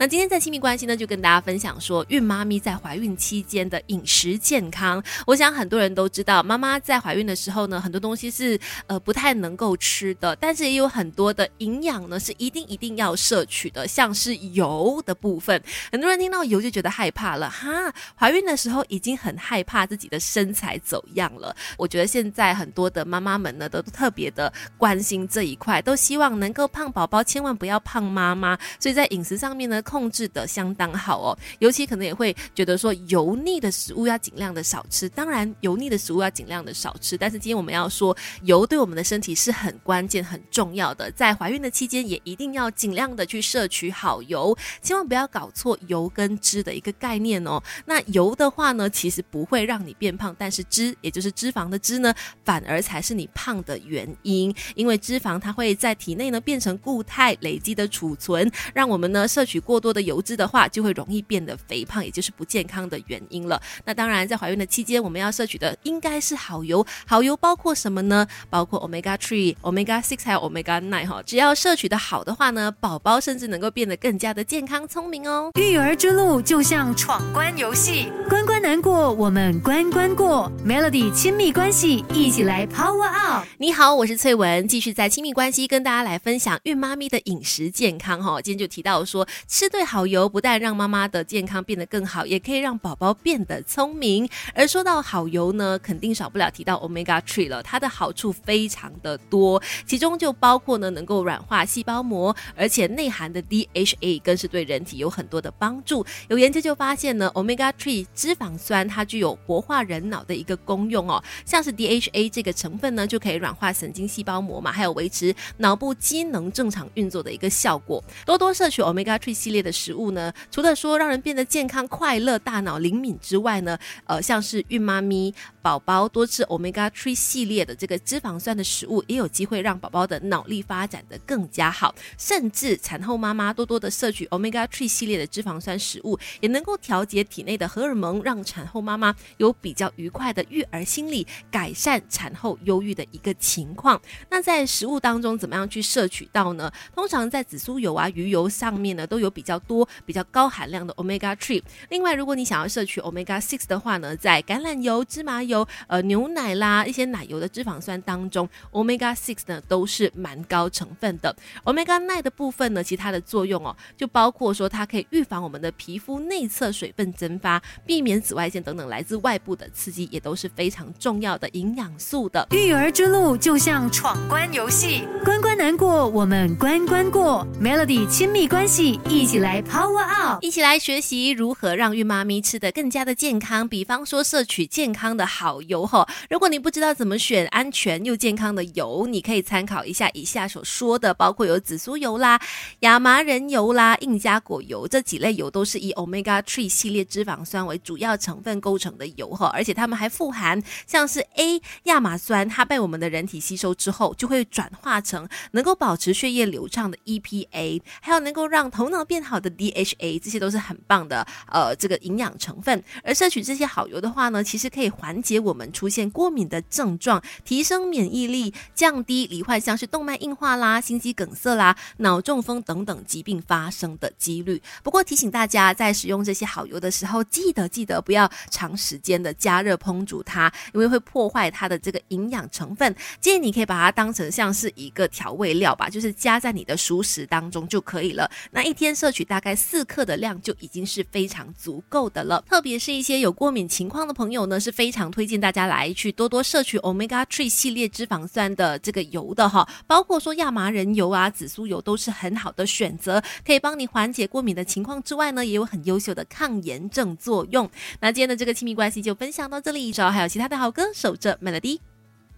那今天在亲密关系呢，就跟大家分享说，孕妈咪在怀孕期间的饮食健康。我想很多人都知道，妈妈在怀孕的时候呢，很多东西是呃不太能够吃的，但是也有很多的营养呢是一定一定要摄取的，像是油的部分。很多人听到油就觉得害怕了，哈，怀孕的时候已经很害怕自己的身材走样了。我觉得现在很多的妈妈们呢，都特别的关心这一块，都希望能够胖宝宝，千万不要胖妈妈。所以在饮食上面呢，控制的相当好哦。尤其可能也会觉得说，油腻的食物要尽量的少吃。当然，油腻的食物要尽量的少吃。但是今天我们要说，油对我们的身体是很关键、很重要的。在怀孕的期间，也一定要尽量的去摄取好油，千万不要搞错油跟脂的一个概念哦。那油的话呢，其实不会让你变胖，但是脂，也就是脂肪的脂呢，反而才是你胖的原因。因为脂肪它会在体内呢变成固态累积的储存，让我们呢摄取过多的油脂的话，就会容易变得肥胖，也就是不健康的原因了。那当然，在怀孕的期间，我们要摄取的应该是好油。好油包括什么呢？包括 omega three、omega six 还有 omega nine 哈。只要摄取的好的话呢，宝宝甚至能够变得更加的健康聪明哦。育儿之路就像闯关游戏，关关难过，我们关关过。Melody 亲密关系，一起来 Power Up。你好，我是翠文，继续在亲密关系跟大家来分享孕妈咪的饮食健康哈。今天就提到说，吃对好油，不但让妈妈的健康变得更好，也可以让宝宝变得聪明。而说到好油呢，肯定少不了提到 Omega Three 了，它的好处非常的多，其中就包括呢能够软化细胞膜，而且内含的 DHA 更是对人体有很多的帮助。有研究就发现呢，Omega Three 脂肪酸它具有活化人脑的一个功用哦，像是 DHA 这个成分呢，就可以软化神经细胞膜嘛，还有维持脑部机能正常运作的一个效果。多多摄取 Omega Three 系列的食物呢，除了说让人变得健康、快乐、大脑灵敏之外呢，呃，像是孕妈咪宝宝多吃 Omega Three 系列的这个脂肪酸的食物，也有机会让宝宝的脑力发展的更加好。甚至产后妈妈多多的摄取 Omega Three 系列的脂肪酸食物，也能够调节体内的荷尔蒙，让产后妈妈有比较愉快的育儿心理，改善产后忧郁的一个情况。那在食物当中怎么样去摄取到呢？通常在紫苏油啊、鱼油上面呢，都有比较较多、比较高含量的 Omega Three。另外，如果你想要摄取 Omega Six 的话呢，在橄榄油、芝麻油、呃牛奶啦一些奶油的脂肪酸当中，Omega Six 呢都是蛮高成分的。Omega Nine 的部分呢，其他的作用哦，就包括说它可以预防我们的皮肤内侧水分蒸发，避免紫外线等等来自外部的刺激，也都是非常重要的营养素的。育儿之路就像闯关游戏，关关难过，我们关关过。Melody 亲密关系，一起来 Power Up，一起来学习如何让孕妈咪吃得更加的健康。比方说摄取健康的好油哈，如果你不知道怎么选安全又健康的油，你可以参考一下以下所说的，包括有紫苏油啦、亚麻仁油啦、印加果油这几类油，都是以 Omega Three 系列脂肪酸为主要成分构成的油哈，而且它们还富含像是 A 亚麻酸，它被我们的人体吸收之后，就会转化成能够保持血液流畅的 EPA，还有能够让头脑变好好的 DHA，这些都是很棒的呃这个营养成分。而摄取这些好油的话呢，其实可以缓解我们出现过敏的症状，提升免疫力，降低罹患像是动脉硬化啦、心肌梗塞啦、脑中风等等疾病发生的几率。不过提醒大家，在使用这些好油的时候，记得记得不要长时间的加热烹煮它，因为会破坏它的这个营养成分。建议你可以把它当成像是一个调味料吧，就是加在你的熟食当中就可以了。那一天摄取大概四克的量就已经是非常足够的了。特别是一些有过敏情况的朋友呢，是非常推荐大家来去多多摄取 Omega Three 系列脂肪酸的这个油的哈，包括说亚麻仁油啊、紫苏油都是很好的选择，可以帮你缓解过敏的情况之外呢，也有很优秀的抗炎症作用。那今天的这个亲密关系就分享到这里，之后还有其他的好歌守着 Melody。